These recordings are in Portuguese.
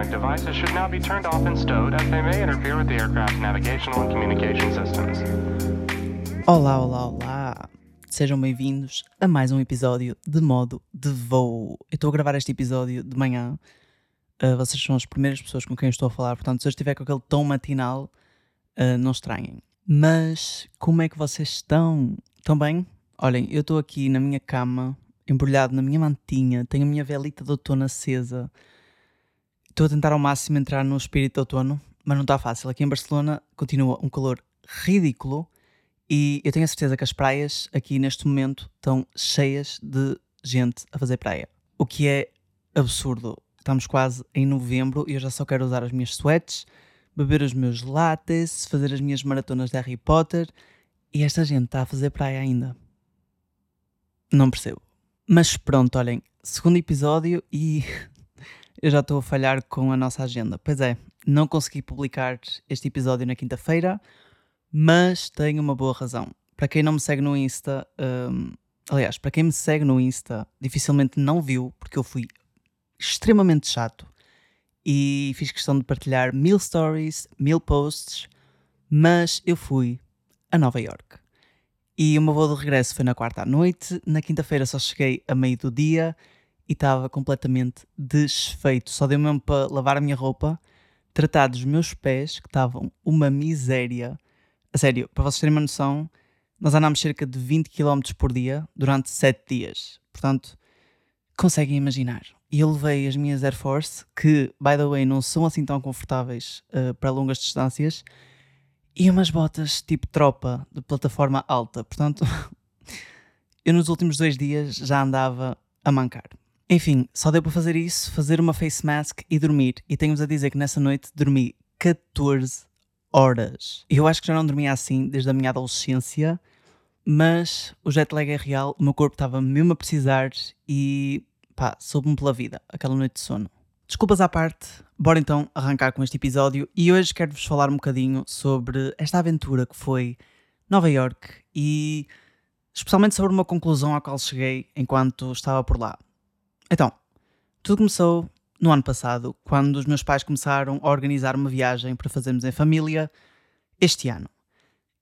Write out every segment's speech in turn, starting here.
electronic devices should now be turned off and stowed as they may interfere with the aircraft's navigational and communication systems. Olá, olá, olá! Sejam bem-vindos a mais um episódio de modo de voo. Eu estou a gravar este episódio de manhã. Uh, vocês são as primeiras pessoas com quem eu estou a falar, portanto, se eu estiver com aquele tom matinal, uh, não estranhem. Mas como é que vocês estão? Estão bem? Olhem, eu estou aqui na minha cama, embrulhado na minha mantinha, tenho a minha velita de outono acesa. Estou a tentar ao máximo entrar no espírito de outono, mas não está fácil. Aqui em Barcelona continua um calor ridículo e eu tenho a certeza que as praias aqui neste momento estão cheias de gente a fazer praia. O que é absurdo. Estamos quase em novembro e eu já só quero usar as minhas sweats, beber os meus lattes, fazer as minhas maratonas de Harry Potter e esta gente está a fazer praia ainda. Não percebo. Mas pronto, olhem, segundo episódio e eu já estou a falhar com a nossa agenda. Pois é, não consegui publicar este episódio na quinta-feira, mas tenho uma boa razão. Para quem não me segue no Insta, hum, aliás, para quem me segue no Insta, dificilmente não viu, porque eu fui extremamente chato e fiz questão de partilhar mil stories, mil posts, mas eu fui a Nova York. E o meu voo de regresso foi na quarta à noite. Na quinta-feira só cheguei a meio do dia e estava completamente desfeito. Só deu mesmo para lavar a minha roupa, tratar dos meus pés, que estavam uma miséria. A sério, para vocês terem uma noção, nós andámos cerca de 20 km por dia durante 7 dias. Portanto, conseguem imaginar. E eu levei as minhas Air Force, que, by the way, não são assim tão confortáveis uh, para longas distâncias e umas botas tipo tropa de plataforma alta. Portanto, eu nos últimos dois dias já andava a mancar. Enfim, só deu para fazer isso, fazer uma face mask e dormir. E tenho-vos a dizer que nessa noite dormi 14 horas. Eu acho que já não dormia assim desde a minha adolescência, mas o jet lag é real, o meu corpo estava mesmo a precisar e pá, soube-me pela vida aquela noite de sono. Desculpas à parte, bora então arrancar com este episódio e hoje quero-vos falar um bocadinho sobre esta aventura que foi Nova York e especialmente sobre uma conclusão à qual cheguei enquanto estava por lá. Então, tudo começou no ano passado, quando os meus pais começaram a organizar uma viagem para fazermos em família este ano.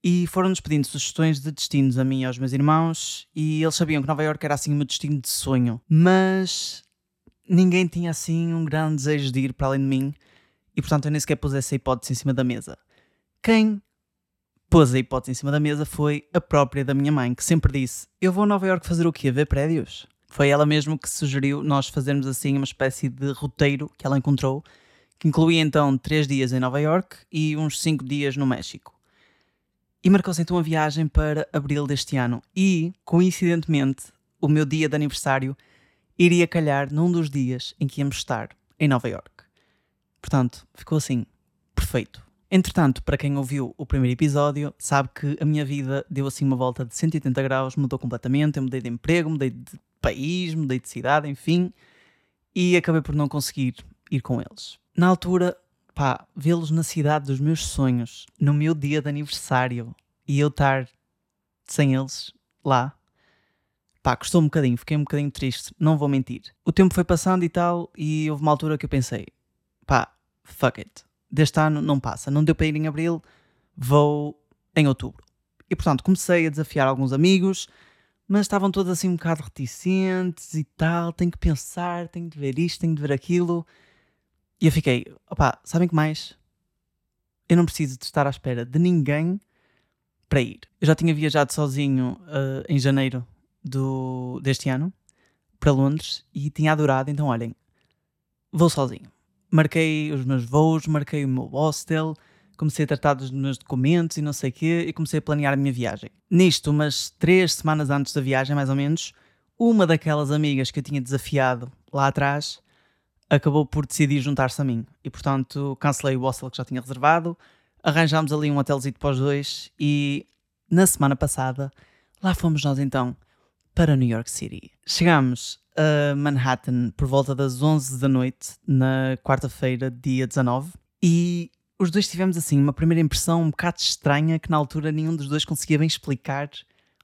E foram-nos pedindo sugestões de destinos a mim e aos meus irmãos, e eles sabiam que Nova York era assim o meu destino de sonho. Mas ninguém tinha assim um grande desejo de ir para além de mim e portanto eu nem sequer pus essa hipótese em cima da mesa. Quem pôs a hipótese em cima da mesa foi a própria da minha mãe, que sempre disse: Eu vou a Nova York fazer o quê? Ver prédios? Foi ela mesmo que sugeriu nós fazermos assim uma espécie de roteiro que ela encontrou, que incluía então três dias em Nova York e uns cinco dias no México. E marcou-se então a viagem para abril deste ano. E, coincidentemente, o meu dia de aniversário iria calhar num dos dias em que íamos estar em Nova York. Portanto, ficou assim, perfeito. Entretanto, para quem ouviu o primeiro episódio, sabe que a minha vida deu assim uma volta de 180 graus, mudou completamente. Eu mudei de emprego, mudei de país, mudei de cidade, enfim, e acabei por não conseguir ir com eles. Na altura, pá, vê-los na cidade dos meus sonhos, no meu dia de aniversário, e eu estar sem eles lá, pá, custou um bocadinho, fiquei um bocadinho triste, não vou mentir. O tempo foi passando e tal, e houve uma altura que eu pensei, pá, fuck it, deste ano não passa, não deu para ir em abril, vou em outubro. E portanto comecei a desafiar alguns amigos, mas estavam todos assim um bocado reticentes e tal, tenho que pensar, tenho de ver isto, tenho de ver aquilo. E eu fiquei, opá, sabem que mais? Eu não preciso de estar à espera de ninguém para ir. Eu já tinha viajado sozinho uh, em janeiro do, deste ano para Londres e tinha adorado, então olhem, vou sozinho. Marquei os meus voos, marquei o meu hostel, comecei a tratar dos meus documentos e não sei o quê, e comecei a planear a minha viagem. Nisto, umas três semanas antes da viagem, mais ou menos, uma daquelas amigas que eu tinha desafiado lá atrás acabou por decidir juntar-se a mim. E portanto cancelei o hostel que já tinha reservado, arranjámos ali um hotelzinho para os dois e na semana passada lá fomos nós então para New York City. Chegámos a Manhattan por volta das 11 da noite, na quarta-feira, dia 19, e os dois tivemos assim uma primeira impressão um bocado estranha que na altura nenhum dos dois conseguia bem explicar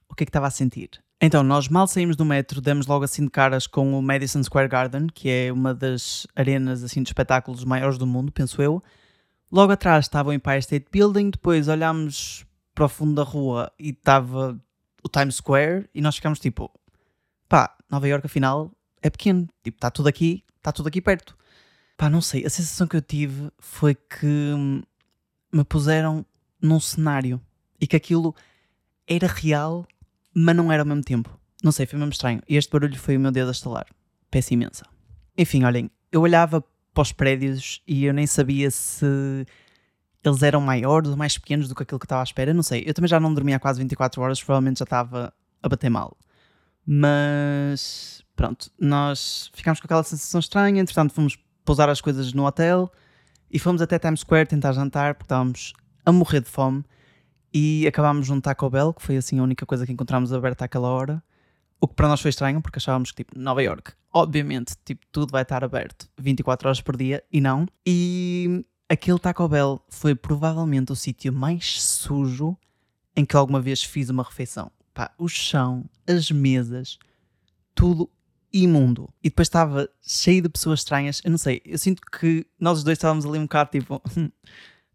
o que é que estava a sentir. Então, nós mal saímos do metro, demos logo assim de caras com o Madison Square Garden, que é uma das arenas assim de espetáculos maiores do mundo, penso eu. Logo atrás estava o Empire State Building, depois olhámos para o fundo da rua e estava o Times Square e nós ficámos tipo, pá, Nova York afinal é pequeno, tipo, está tudo aqui, está tudo aqui perto. Pá, não sei, a sensação que eu tive foi que me puseram num cenário e que aquilo era real, mas não era ao mesmo tempo. Não sei, foi mesmo estranho. E este barulho foi o meu dedo a estalar. Peço imensa. Enfim, olhem, eu olhava para os prédios e eu nem sabia se eles eram maiores ou mais pequenos do que aquilo que estava à espera. Não sei, eu também já não dormia há quase 24 horas, provavelmente já estava a bater mal. Mas pronto, nós ficámos com aquela sensação estranha. Entretanto, fomos pousar as coisas no hotel e fomos até Times Square tentar jantar porque estávamos a morrer de fome e acabámos num Taco Bell, que foi assim a única coisa que encontramos aberta àquela hora. O que para nós foi estranho, porque achávamos que, tipo, Nova York, obviamente, tipo, tudo vai estar aberto 24 horas por dia, e não. E aquele Taco Bell foi provavelmente o sítio mais sujo em que alguma vez fiz uma refeição. Pá, o chão, as mesas, tudo imundo. E depois estava cheio de pessoas estranhas. Eu não sei, eu sinto que nós os dois estávamos ali um bocado tipo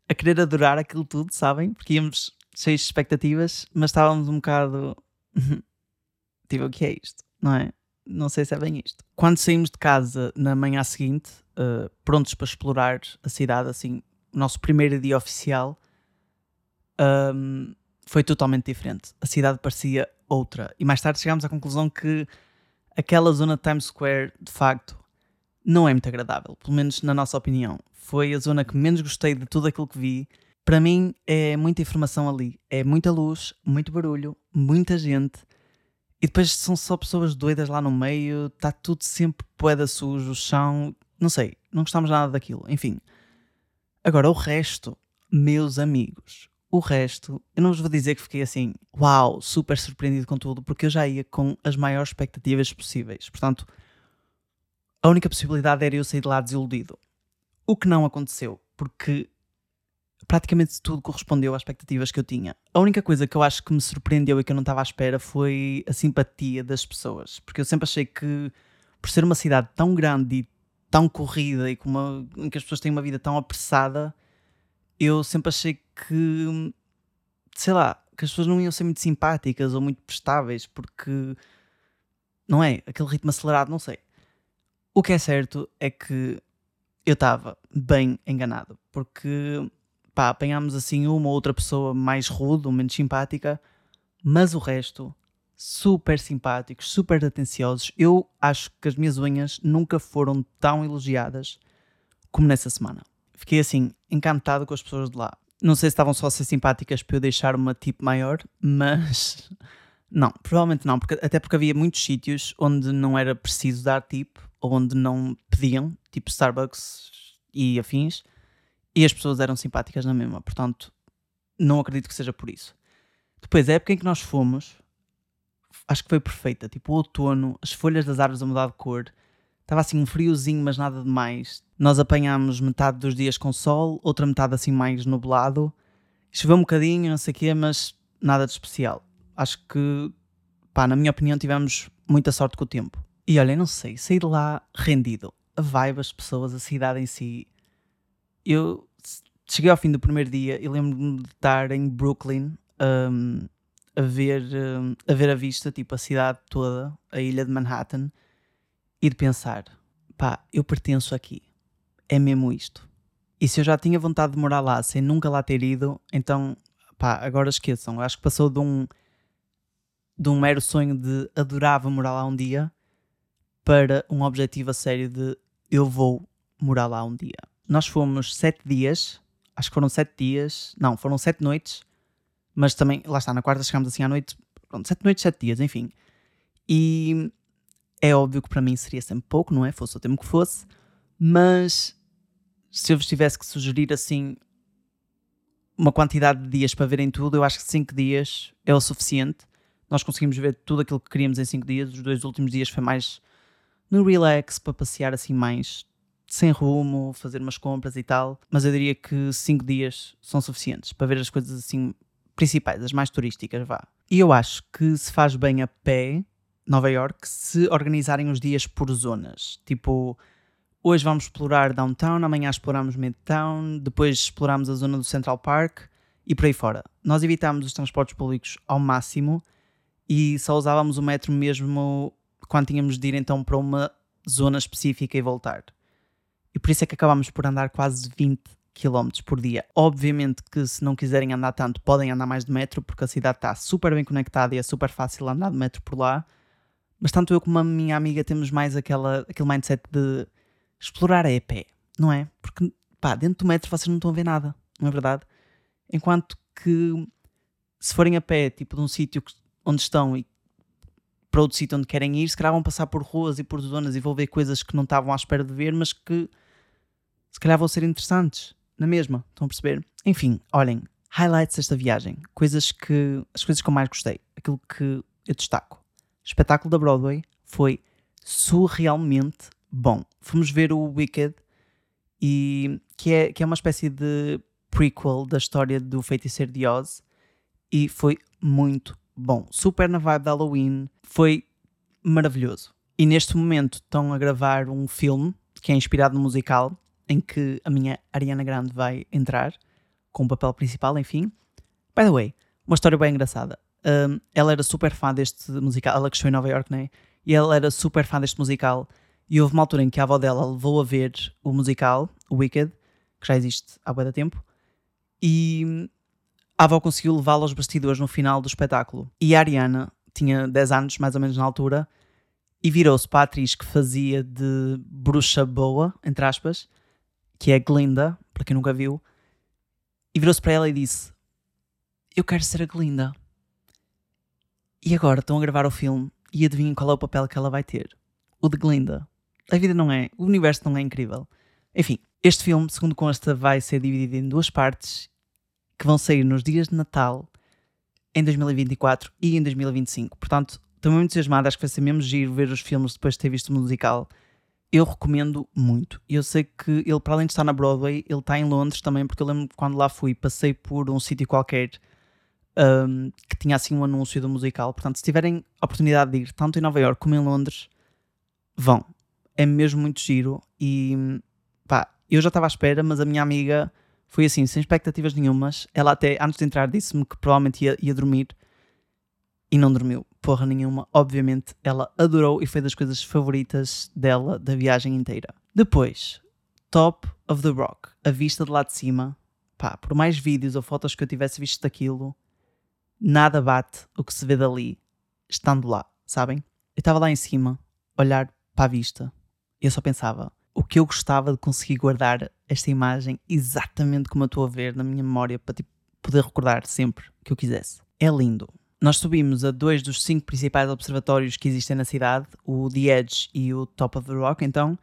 a querer adorar aquilo tudo, sabem? Porque íamos cheios de expectativas, mas estávamos um bocado tipo, o que é isto? Não é? Não sei se é bem isto. Quando saímos de casa na manhã seguinte, uh, prontos para explorar a cidade, assim, o nosso primeiro dia oficial, um, foi totalmente diferente. A cidade parecia outra. E mais tarde chegámos à conclusão que aquela zona de Times Square, de facto, não é muito agradável, pelo menos na nossa opinião. Foi a zona que menos gostei de tudo aquilo que vi. Para mim é muita informação ali, é muita luz, muito barulho, muita gente. E depois são só pessoas doidas lá no meio, está tudo sempre poeda sujo, chão, não sei, não gostamos nada daquilo. Enfim. Agora, o resto, meus amigos, o resto, eu não vos vou dizer que fiquei assim, uau, super surpreendido com tudo, porque eu já ia com as maiores expectativas possíveis. Portanto, a única possibilidade era eu sair de lá desiludido. O que não aconteceu, porque praticamente tudo correspondeu às expectativas que eu tinha. A única coisa que eu acho que me surpreendeu e que eu não estava à espera foi a simpatia das pessoas, porque eu sempre achei que, por ser uma cidade tão grande e tão corrida e com uma, em que as pessoas têm uma vida tão apressada, eu sempre achei que, sei lá, que as pessoas não iam ser muito simpáticas ou muito prestáveis, porque não é? Aquele ritmo acelerado, não sei. O que é certo é que eu estava bem enganado, porque pá, apanhámos assim uma ou outra pessoa mais rude ou menos simpática, mas o resto super simpáticos, super atenciosos. Eu acho que as minhas unhas nunca foram tão elogiadas como nessa semana fiquei assim, encantado com as pessoas de lá. Não sei se estavam só a ser simpáticas para eu deixar uma tipo maior, mas não, provavelmente não, porque, até porque havia muitos sítios onde não era preciso dar tipo, ou onde não pediam, tipo Starbucks e afins, e as pessoas eram simpáticas na mesma, portanto, não acredito que seja por isso. Depois, a época em que nós fomos, acho que foi perfeita, tipo o outono, as folhas das árvores a mudar de cor, estava assim um friozinho, mas nada demais. Nós apanhámos metade dos dias com sol, outra metade assim mais nublado. Choveu um bocadinho, não sei o quê, mas nada de especial. Acho que, pá, na minha opinião, tivemos muita sorte com o tempo. E olha, não sei, saí de lá rendido. A vibe, as pessoas, a cidade em si. Eu cheguei ao fim do primeiro dia e lembro-me de estar em Brooklyn um, a, ver, um, a ver a vista, tipo a cidade toda, a ilha de Manhattan, e de pensar: pá, eu pertenço aqui é mesmo isto. E se eu já tinha vontade de morar lá sem nunca lá ter ido, então pá, agora esqueçam. Eu acho que passou de um, de um mero sonho de adorava morar lá um dia para um objetivo a sério de eu vou morar lá um dia. Nós fomos sete dias, acho que foram sete dias, não, foram sete noites, mas também, lá está, na quarta chegámos assim à noite, pronto, sete noites, sete dias, enfim. E é óbvio que para mim seria sempre pouco, não é? Fosse o tempo que fosse, mas se eu vos tivesse que sugerir assim uma quantidade de dias para verem tudo, eu acho que 5 dias é o suficiente. Nós conseguimos ver tudo aquilo que queríamos em 5 dias. Os dois últimos dias foi mais no relax, para passear assim mais sem rumo, fazer umas compras e tal. Mas eu diria que 5 dias são suficientes para ver as coisas assim principais, as mais turísticas, vá. E eu acho que se faz bem a pé, Nova York, se organizarem os dias por zonas. Tipo, hoje vamos explorar downtown, amanhã exploramos midtown, depois exploramos a zona do Central Park e por aí fora. Nós evitámos os transportes públicos ao máximo e só usávamos o metro mesmo quando tínhamos de ir então para uma zona específica e voltar. E por isso é que acabámos por andar quase 20 km por dia. Obviamente que se não quiserem andar tanto, podem andar mais de metro, porque a cidade está super bem conectada e é super fácil andar de metro por lá. Mas tanto eu como a minha amiga temos mais aquela, aquele mindset de explorar a pé, não é? Porque pá, dentro do metro vocês não estão a ver nada, não é verdade? Enquanto que se forem a pé, tipo de um sítio onde estão e para outro sítio onde querem ir, se calhar vão passar por ruas e por zonas e vão ver coisas que não estavam à espera de ver, mas que se calhar vão ser interessantes, na mesma, estão a perceber? Enfim, olhem, highlights desta viagem, coisas que, as coisas que eu mais gostei, aquilo que eu destaco. O espetáculo da Broadway foi surrealmente bom. Fomos ver o Wicked, e, que, é, que é uma espécie de prequel da história do feiticeiro de Oz, e foi muito bom. Super na vibe de Halloween, foi maravilhoso. E neste momento estão a gravar um filme que é inspirado no musical, em que a minha Ariana Grande vai entrar com o papel principal, enfim. By the way, uma história bem engraçada. Um, ela era super fã deste musical, ela cresceu em Nova York, né? E ela era super fã deste musical. E houve uma altura em que a avó dela levou a ver o musical, o Wicked, que já existe há muito tempo, e a avó conseguiu levá-la aos bastidores no final do espetáculo. E a Ariana tinha 10 anos, mais ou menos na altura, e virou-se para a atriz que fazia de bruxa boa, entre aspas, que é Glinda, para quem nunca viu, e virou-se para ela e disse: Eu quero ser a Glinda. E agora estão a gravar o filme e adivinhem qual é o papel que ela vai ter? O de Glinda. A vida não é, o universo não é incrível. Enfim, este filme, segundo consta, vai ser dividido em duas partes que vão sair nos dias de Natal em 2024 e em 2025. Portanto, estou muito entusiasmado, acho que vai ser mesmo giro ver os filmes depois de ter visto o musical eu recomendo muito. Eu sei que ele, para além de estar na Broadway, ele está em Londres também, porque eu lembro quando lá fui, passei por um sítio qualquer um, que tinha assim um anúncio do musical. Portanto, se tiverem a oportunidade de ir tanto em Nova York como em Londres, vão. É mesmo muito giro. E pá, eu já estava à espera, mas a minha amiga foi assim, sem expectativas nenhumas. Ela até, antes de entrar, disse-me que provavelmente ia, ia dormir e não dormiu porra nenhuma. Obviamente, ela adorou e foi das coisas favoritas dela da viagem inteira. Depois, Top of the Rock, a vista de lá de cima. Pá, por mais vídeos ou fotos que eu tivesse visto daquilo, nada bate o que se vê dali, estando lá, sabem? Eu estava lá em cima, olhar para a vista, eu só pensava, o que eu gostava de conseguir guardar esta imagem exatamente como eu estou a ver na minha memória para tipo, poder recordar sempre que eu quisesse. É lindo. Nós subimos a dois dos cinco principais observatórios que existem na cidade, o The Edge e o Top of the Rock, então,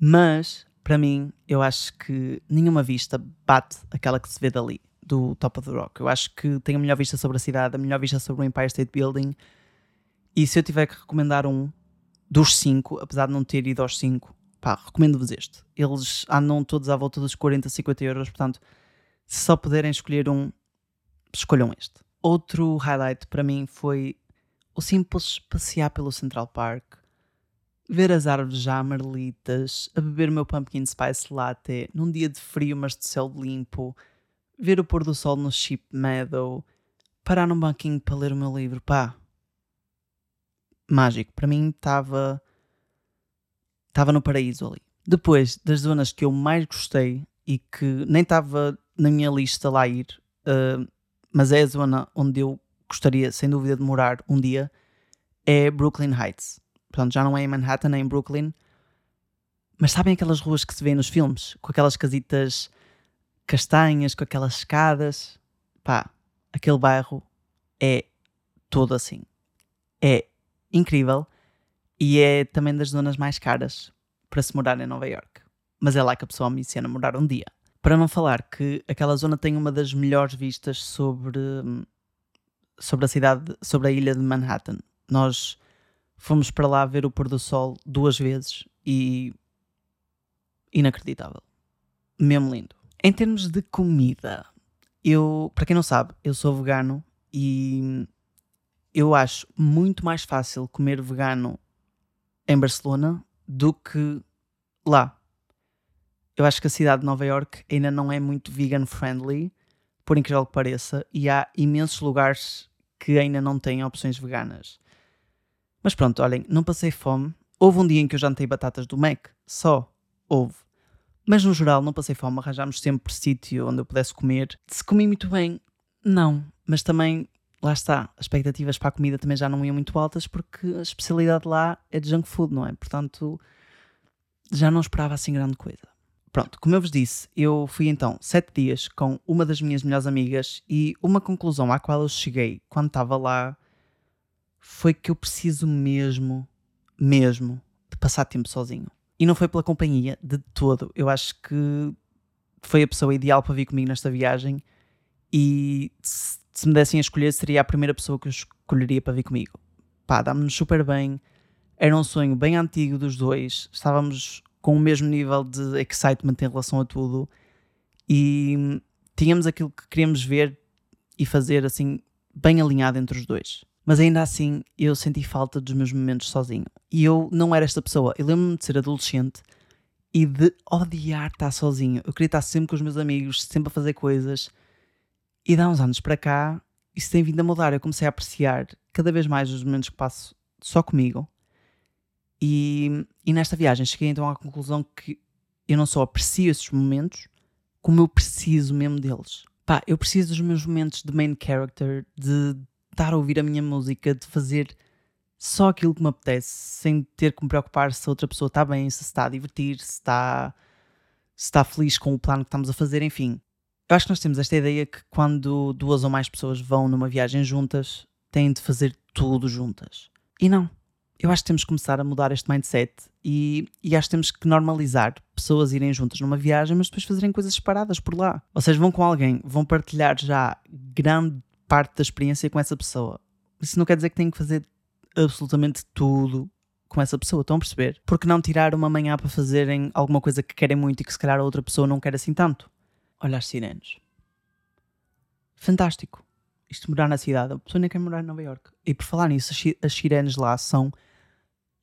mas para mim, eu acho que nenhuma vista bate aquela que se vê dali, do Top of the Rock. Eu acho que tem a melhor vista sobre a cidade, a melhor vista sobre o Empire State Building. E se eu tiver que recomendar um dos cinco, apesar de não ter ido aos cinco, pá, recomendo-vos este. Eles andam todos à volta dos 40, 50 euros, portanto, se só puderem escolher um, escolham este. Outro highlight para mim foi o simples passear pelo Central Park, ver as árvores já amarelitas, a beber o meu pumpkin spice latte num dia de frio mas de céu limpo, ver o pôr do sol no Sheep Meadow, parar num banquinho para ler o meu livro, pá. Mágico, para mim estava estava no paraíso ali. Depois das zonas que eu mais gostei e que nem estava na minha lista lá ir, uh, mas é a zona onde eu gostaria, sem dúvida, de morar um dia, é Brooklyn Heights. Portanto, já não é em Manhattan, é em Brooklyn. Mas sabem aquelas ruas que se vê nos filmes? Com aquelas casitas castanhas, com aquelas escadas? Pá, aquele bairro é todo assim. É incrível e é também das zonas mais caras para se morar em Nova York. Mas é lá que a pessoa me ensina a morar um dia. Para não falar que aquela zona tem uma das melhores vistas sobre, sobre a cidade, sobre a ilha de Manhattan. Nós fomos para lá ver o pôr do sol duas vezes e inacreditável. Mesmo lindo. Em termos de comida, eu, para quem não sabe, eu sou vegano e eu acho muito mais fácil comer vegano em Barcelona do que lá. Eu acho que a cidade de Nova York ainda não é muito vegan friendly, por incrível que pareça, e há imensos lugares que ainda não têm opções veganas. Mas pronto, olhem, não passei fome. Houve um dia em que eu jantei batatas do Mac, só. Houve. Mas no geral não passei fome, arranjámos sempre sítio onde eu pudesse comer. Se comi muito bem, não. Mas também, lá está, as expectativas para a comida também já não iam muito altas porque a especialidade lá é de junk food, não é? Portanto, já não esperava assim grande coisa. Pronto, como eu vos disse, eu fui então sete dias com uma das minhas melhores amigas e uma conclusão à qual eu cheguei quando estava lá foi que eu preciso mesmo, mesmo, de passar tempo sozinho. E não foi pela companhia, de todo. Eu acho que foi a pessoa ideal para vir comigo nesta viagem e se, me dessem a escolher, seria a primeira pessoa que eu escolheria para vir comigo. Pá, dá-me-nos super bem. Era um sonho bem antigo dos dois. Estávamos com o mesmo nível de excitement em relação a tudo e tínhamos aquilo que queríamos ver e fazer assim bem alinhado entre os dois. Mas ainda assim eu senti falta dos meus momentos sozinho. E eu não era esta pessoa. Eu lembro-me de ser adolescente e de odiar estar sozinho. Eu queria estar sempre com os meus amigos, sempre a fazer coisas. E dá uns anos para cá, isso tem vindo a mudar. Eu comecei a apreciar cada vez mais os momentos que passo só comigo e, e nesta viagem cheguei então à conclusão que eu não só aprecio esses momentos, como eu preciso mesmo deles. Pá, eu preciso dos meus momentos de main character, de estar a ouvir a minha música, de fazer só aquilo que me apetece, sem ter que me preocupar se a outra pessoa está bem, se está a divertir, se está, se está feliz com o plano que estamos a fazer, enfim. Eu acho que nós temos esta ideia que quando duas ou mais pessoas vão numa viagem juntas, têm de fazer tudo juntas. E não eu acho que temos que começar a mudar este mindset e, e, acho que temos que normalizar pessoas irem juntas numa viagem, mas depois fazerem coisas separadas por lá. Ou seja, vão com alguém, vão partilhar já grande parte da experiência com essa pessoa. Isso não quer dizer que têm que fazer absolutamente tudo com essa pessoa, estão a perceber? Porque não tirar uma manhã para fazerem alguma coisa que querem muito e que se calhar a outra pessoa não quer assim tanto? Olha as sirenes. Fantástico. Isto morar na cidade, a pessoa nem quer morar em Nova York. E por falar nisso, as sirenes lá são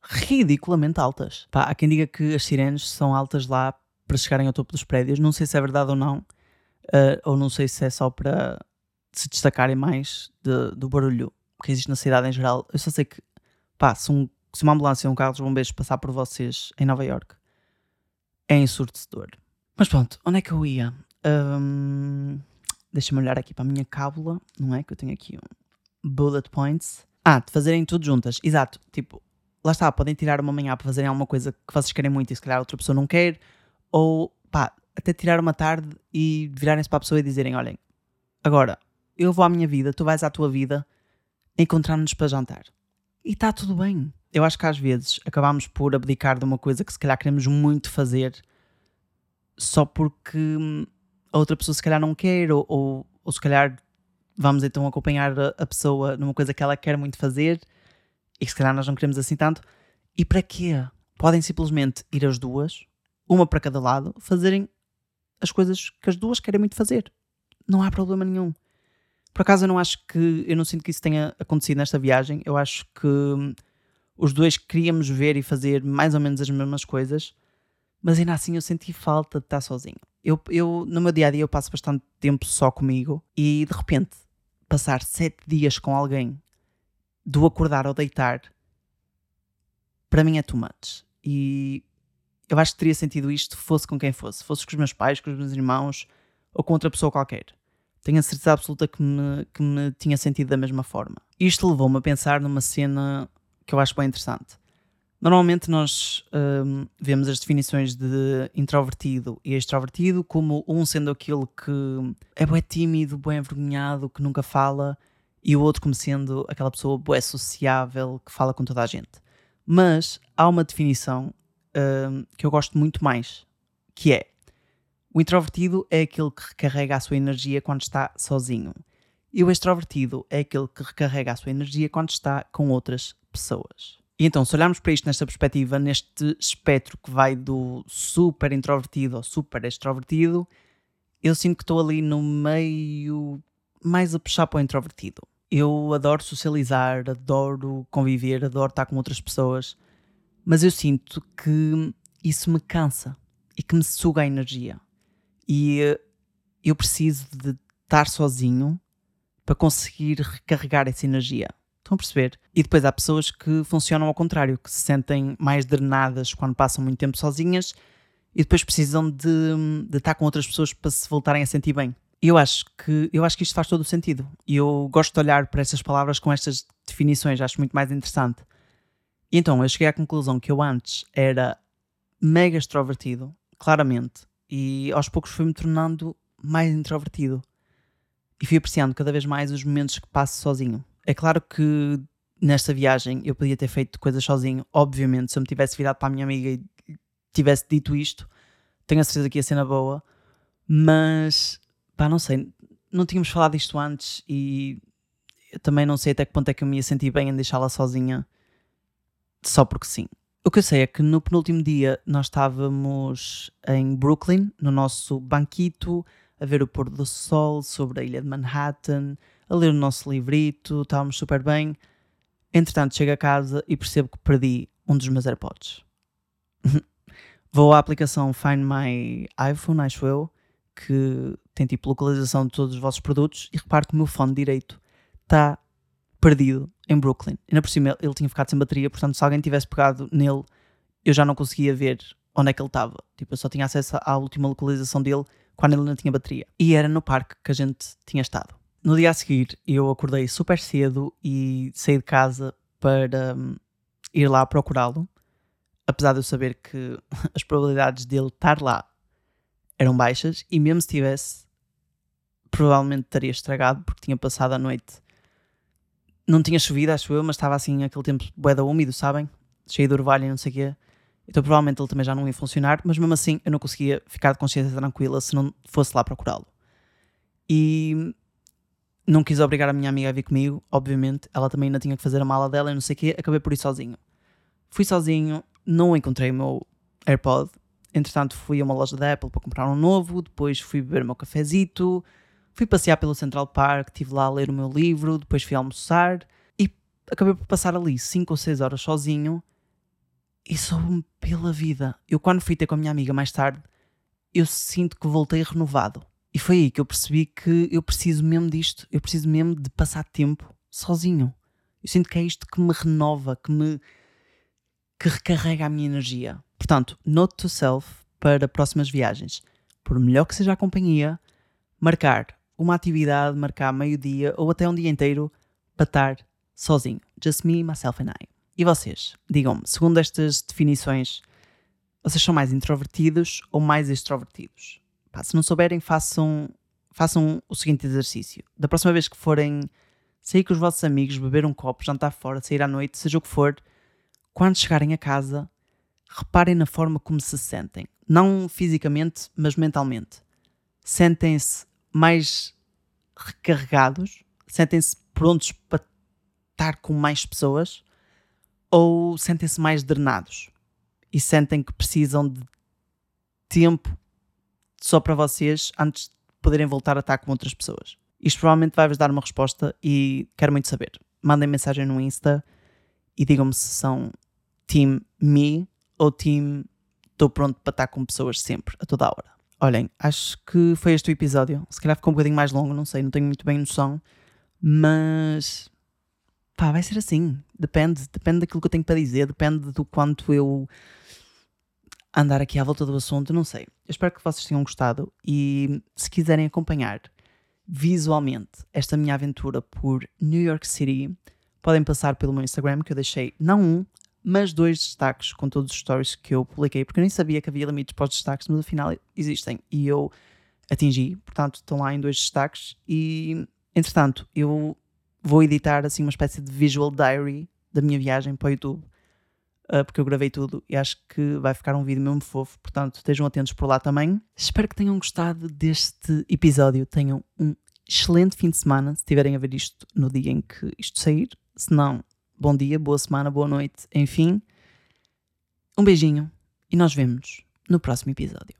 ridiculamente altas. Pá, há quem diga que as sirenes são altas lá para chegarem ao topo dos prédios. Não sei se é verdade ou não, uh, ou não sei se é só para se destacarem mais de, do barulho que existe na cidade em geral. Eu só sei que, pá, se, um, se uma ambulância ou um carro dos bombeiros passar por vocês em Nova York, é ensurdecedor. Mas pronto, onde é que eu ia? Um, Deixa-me olhar aqui para a minha cábula, não é? Que eu tenho aqui um bullet points. Ah, de fazerem tudo juntas. Exato. Tipo, lá está, podem tirar uma manhã para fazerem alguma coisa que vocês querem muito e se calhar outra pessoa não quer, ou pá, até tirar uma tarde e virarem-se para a pessoa e dizerem: Olhem, agora eu vou à minha vida, tu vais à tua vida, encontramos-nos para jantar. E está tudo bem. Eu acho que às vezes acabamos por abdicar de uma coisa que se calhar queremos muito fazer só porque hum, a outra pessoa se calhar não quer, ou, ou, ou se calhar vamos então acompanhar a, a pessoa numa coisa que ela quer muito fazer e que se calhar nós não queremos assim tanto. E para quê? Podem simplesmente ir as duas, uma para cada lado, fazerem as coisas que as duas querem muito fazer. Não há problema nenhum. Por acaso eu não acho que, eu não sinto que isso tenha acontecido nesta viagem. Eu acho que hum, os dois queríamos ver e fazer mais ou menos as mesmas coisas, mas ainda assim eu senti falta de estar sozinho. Eu, eu no meu dia a dia eu passo bastante tempo só comigo e de repente passar sete dias com alguém do acordar ao deitar, para mim é too much. E eu acho que teria sentido isto fosse com quem fosse. Fosse com os meus pais, com os meus irmãos ou com outra pessoa qualquer. Tenho a certeza absoluta que me, que me tinha sentido da mesma forma. Isto levou-me a pensar numa cena que eu acho bem interessante. Normalmente nós hum, vemos as definições de introvertido e extrovertido como um sendo aquele que é bem tímido, bem envergonhado, que nunca fala, e o outro como sendo aquela pessoa boa, sociável, que fala com toda a gente. Mas há uma definição um, que eu gosto muito mais, que é o introvertido é aquele que recarrega a sua energia quando está sozinho. E o extrovertido é aquele que recarrega a sua energia quando está com outras pessoas. E então, se olharmos para isto nesta perspectiva, neste espectro que vai do super introvertido ao super extrovertido, eu sinto que estou ali no meio mais a puxar para o introvertido. Eu adoro socializar, adoro conviver, adoro estar com outras pessoas, mas eu sinto que isso me cansa e que me suga a energia. E eh, eu preciso de estar sozinho para conseguir recarregar essa energia. Estão a perceber? E depois há pessoas que funcionam ao contrário, que se sentem mais drenadas quando passam muito tempo sozinhas e depois precisam de, de estar com outras pessoas para se voltarem a sentir bem. Eu acho que eu acho que isto faz todo o sentido. E eu gosto de olhar para estas palavras com estas definições, acho muito mais interessante. E então eu cheguei à conclusão que eu antes era mega extrovertido, claramente, e aos poucos fui-me tornando mais introvertido. E fui apreciando cada vez mais os momentos que passo sozinho. É claro que nesta viagem eu podia ter feito coisas sozinho. Obviamente, se eu me tivesse virado para a minha amiga e tivesse dito isto, tenho a certeza que ia ser na boa. Mas, pá, não sei. Não tínhamos falado disto antes e eu também não sei até que ponto é que eu me ia sentir bem em deixá-la sozinha só porque sim. O que eu sei é que no penúltimo dia nós estávamos em Brooklyn, no nosso banquito, a ver o pôr do sol sobre a ilha de Manhattan, a ler o nosso livrito, estávamos super bem. Entretanto, chego a casa e percebo que perdi um dos meus AirPods. Vou à aplicação Find My iPhone, acho eu, que tem tipo localização de todos os vossos produtos e reparo que o meu fone direito está perdido em Brooklyn. E na por cima ele tinha ficado sem bateria, portanto, se alguém tivesse pegado nele, eu já não conseguia ver onde é que ele estava. Tipo, eu só tinha acesso à última localização dele quando ele não tinha bateria. E era no parque que a gente tinha estado. No dia a seguir, eu acordei super cedo e saí de casa para um, ir lá procurá-lo. Apesar de eu saber que as probabilidades dele estar lá eram baixas, e mesmo se tivesse, provavelmente estaria estragado porque tinha passado a noite. Não tinha chovido, acho eu, mas estava assim aquele tempo boeda úmido, sabem? Cheio de orvalho e não sei o quê. Então provavelmente ele também já não ia funcionar, mas mesmo assim eu não conseguia ficar de consciência tranquila se não fosse lá procurá-lo. E não quis obrigar a minha amiga a vir comigo, obviamente. Ela também ainda tinha que fazer a mala dela e não sei o quê. Acabei por ir sozinho. Fui sozinho, não encontrei o meu AirPod. Entretanto, fui a uma loja da Apple para comprar um novo. Depois fui beber o meu cafezito. Fui passear pelo Central Park, estive lá a ler o meu livro. Depois fui almoçar. E acabei por passar ali 5 ou 6 horas sozinho. E soube-me pela vida. Eu, quando fui ter com a minha amiga mais tarde, eu sinto que voltei renovado. E foi aí que eu percebi que eu preciso mesmo disto, eu preciso mesmo de passar tempo sozinho. Eu sinto que é isto que me renova, que me que recarrega a minha energia. Portanto, note to self para próximas viagens. Por melhor que seja a companhia, marcar uma atividade, marcar meio-dia ou até um dia inteiro para estar sozinho. Just me, myself and I. E vocês? Digam-me, segundo estas definições, vocês são mais introvertidos ou mais extrovertidos? Pá, se não souberem, façam, façam o seguinte exercício. Da próxima vez que forem sair com os vossos amigos, beber um copo, jantar fora, sair à noite, seja o que for, quando chegarem a casa, reparem na forma como se sentem. Não fisicamente, mas mentalmente. Sentem-se mais recarregados? Sentem-se prontos para estar com mais pessoas? Ou sentem-se mais drenados? E sentem que precisam de tempo só para vocês antes de poderem voltar a estar com outras pessoas? Isto provavelmente vai-vos dar uma resposta e quero muito saber. Mandem mensagem no Insta e digam-me se são Team Me ou Team Estou pronto para estar com pessoas sempre, a toda a hora. Olhem, acho que foi este o episódio. Se calhar ficou um bocadinho mais longo, não sei, não tenho muito bem noção. Mas pá, vai ser assim. Depende, depende daquilo que eu tenho para dizer, depende do quanto eu andar aqui à volta do assunto, não sei. Eu espero que vocês tenham gostado e se quiserem acompanhar visualmente esta minha aventura por New York City, podem passar pelo meu Instagram que eu deixei não um, mas dois destaques com todos os stories que eu publiquei, porque eu nem sabia que havia limites para os destaques, mas afinal existem e eu atingi, portanto estão lá em dois destaques e entretanto eu vou editar assim uma espécie de visual diary da minha viagem para o YouTube uh, porque eu gravei tudo e acho que vai ficar um vídeo mesmo fofo, portanto estejam atentos por lá também. Espero que tenham gostado deste episódio, tenham um excelente fim de semana, se tiverem a ver isto no dia em que isto sair, se não, bom dia, boa semana, boa noite, enfim. Um beijinho e nós vemos no próximo episódio.